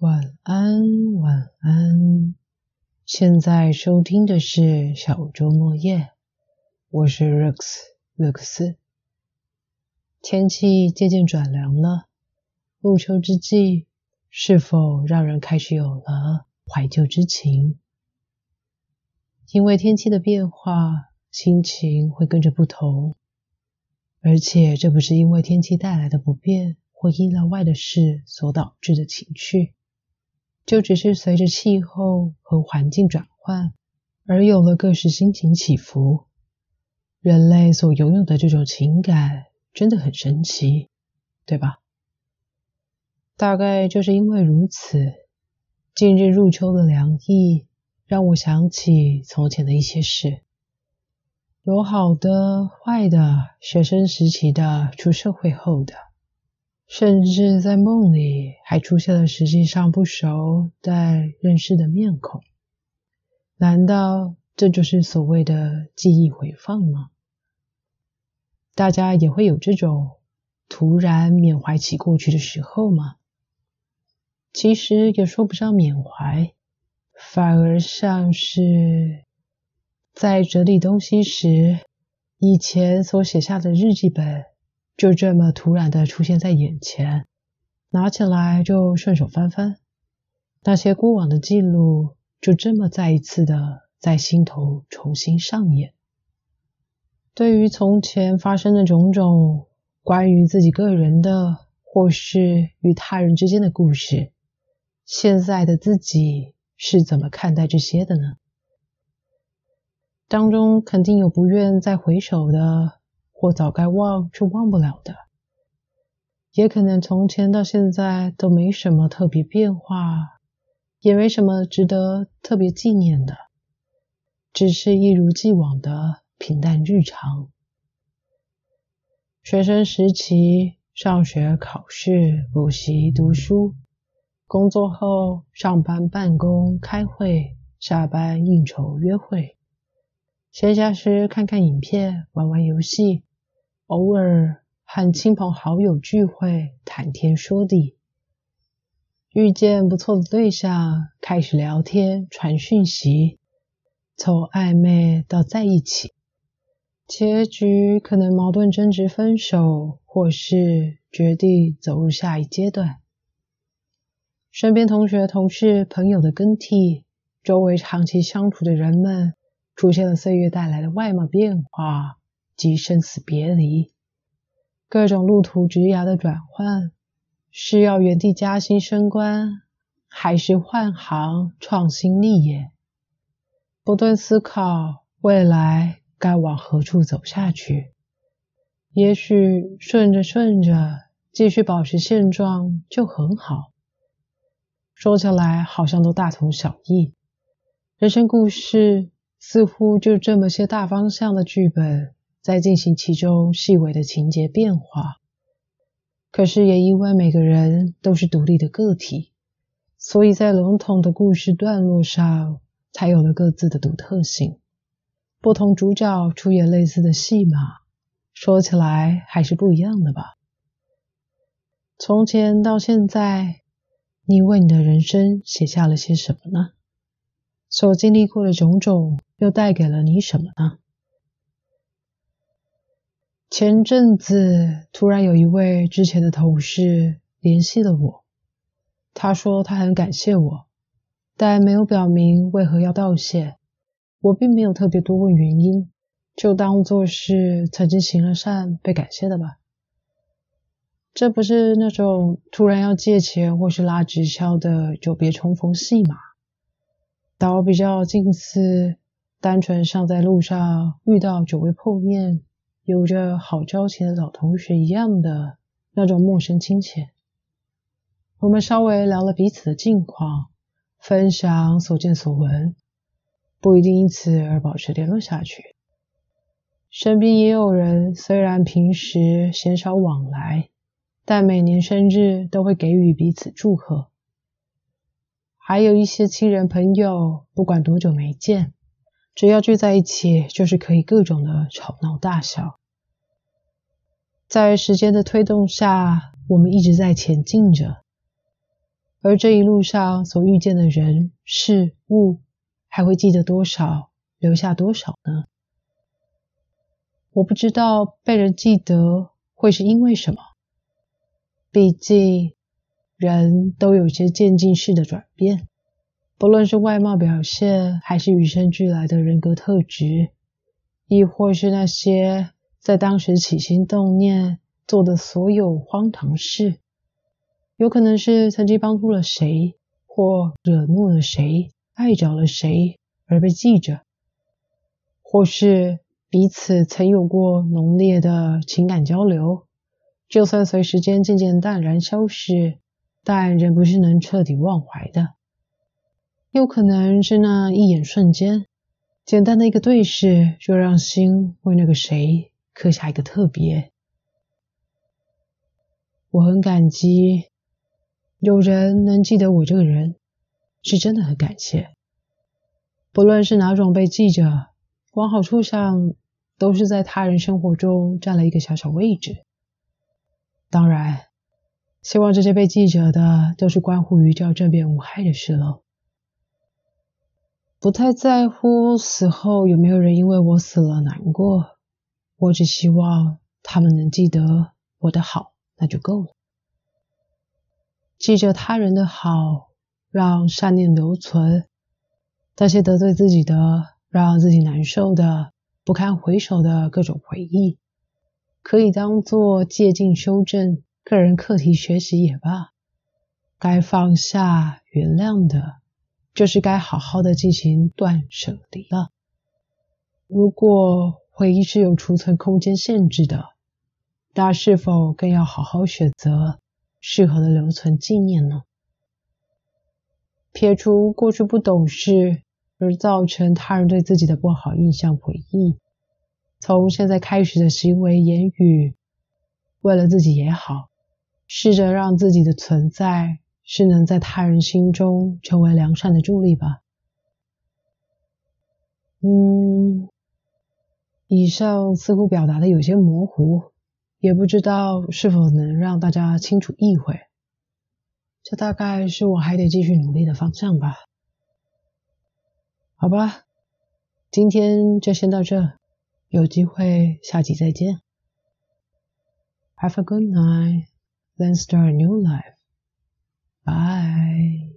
晚安，晚安。现在收听的是小周末夜，我是 Rex 勒克斯。天气渐渐转凉了，入秋之际，是否让人开始有了怀旧之情？因为天气的变化，心情会跟着不同。而且，这不是因为天气带来的不便或意料外的事所导致的情绪，就只是随着气候和环境转换而有了各式心情起伏。人类所拥有的这种情感真的很神奇，对吧？大概就是因为如此，近日入秋的凉意让我想起从前的一些事。有好的、坏的，学生时期的，出社会后的，甚至在梦里还出现了实际上不熟但认识的面孔。难道这就是所谓的记忆回放吗？大家也会有这种突然缅怀起过去的时候吗？其实也说不上缅怀，反而像是……在整理东西时，以前所写下的日记本就这么突然的出现在眼前，拿起来就顺手翻翻，那些过往的记录就这么再一次的在心头重新上演。对于从前发生的种种关于自己个人的或是与他人之间的故事，现在的自己是怎么看待这些的呢？当中肯定有不愿再回首的，或早该忘却忘不了的，也可能从前到现在都没什么特别变化，也没什么值得特别纪念的，只是一如既往的平淡日常。学生时期上学、考试、补习、读书；工作后上班、办公、开会；下班应酬、约会。闲暇时看看影片，玩玩游戏，偶尔和亲朋好友聚会，谈天说地。遇见不错的对象，开始聊天，传讯息，从暧昧到在一起，结局可能矛盾争执分手，或是决定走入下一阶段。身边同学、同事、朋友的更替，周围长期相处的人们。出现了岁月带来的外貌变化及生死别离，各种路途职涯的转换，是要原地加薪升官，还是换行创新立业？不断思考未来该往何处走下去。也许顺着顺着，继续保持现状就很好。说起来好像都大同小异，人生故事。似乎就这么些大方向的剧本，在进行其中细微的情节变化。可是也因为每个人都是独立的个体，所以在笼统的故事段落上，才有了各自的独特性。不同主角出演类似的戏码，说起来还是不一样的吧。从前到现在，你为你的人生写下了些什么呢？所经历过的种种。又带给了你什么呢？前阵子突然有一位之前的同事联系了我，他说他很感谢我，但没有表明为何要道谢。我并没有特别多问原因，就当做是曾经行了善被感谢的吧。这不是那种突然要借钱或是拉直销的久别重逢戏码，倒比较近似。单纯像在路上遇到久未碰面、有着好交情的老同学一样的那种陌生亲切。我们稍微聊了彼此的近况，分享所见所闻，不一定因此而保持联络下去。身边也有人，虽然平时鲜少往来，但每年生日都会给予彼此祝贺。还有一些亲人朋友，不管多久没见。只要聚在一起，就是可以各种的吵闹大笑。在时间的推动下，我们一直在前进着。而这一路上所遇见的人事物，还会记得多少，留下多少呢？我不知道被人记得会是因为什么。毕竟，人都有些渐进式的转变，不论是外貌表现，还是与生俱来的人格特质，亦或是那些在当时起心动念做的所有荒唐事。有可能是曾经帮助了谁，或惹怒了谁，碍着了谁而被记着，或是彼此曾有过浓烈的情感交流，就算随时间渐渐淡然消逝，但仍不是能彻底忘怀的。有可能是那一眼瞬间，简单的一个对视，就让心为那个谁刻下一个特别。我很感激。有人能记得我这个人，是真的很感谢。不论是哪种被记着，往好处想，都是在他人生活中占了一个小小位置。当然，希望这些被记着的，都是关乎于叫正便无害的事了。不太在乎死后有没有人因为我死了难过，我只希望他们能记得我的好，那就够了。记着他人的好，让善念留存；那些得罪自己的，让自己难受的、不堪回首的各种回忆，可以当做借镜、修正、个人课题学习也罢。该放下、原谅的，就是该好好的进行断舍离了。如果回忆是有储存空间限制的，那是否更要好好选择？适合的留存纪念呢？撇除过去不懂事而造成他人对自己的不好印象回忆，从现在开始的行为言语，为了自己也好，试着让自己的存在是能在他人心中成为良善的助力吧。嗯，以上似乎表达的有些模糊。也不知道是否能让大家清楚意会，这大概是我还得继续努力的方向吧。好吧，今天就先到这，有机会下集再见。Have a good night, then start a new life. Bye.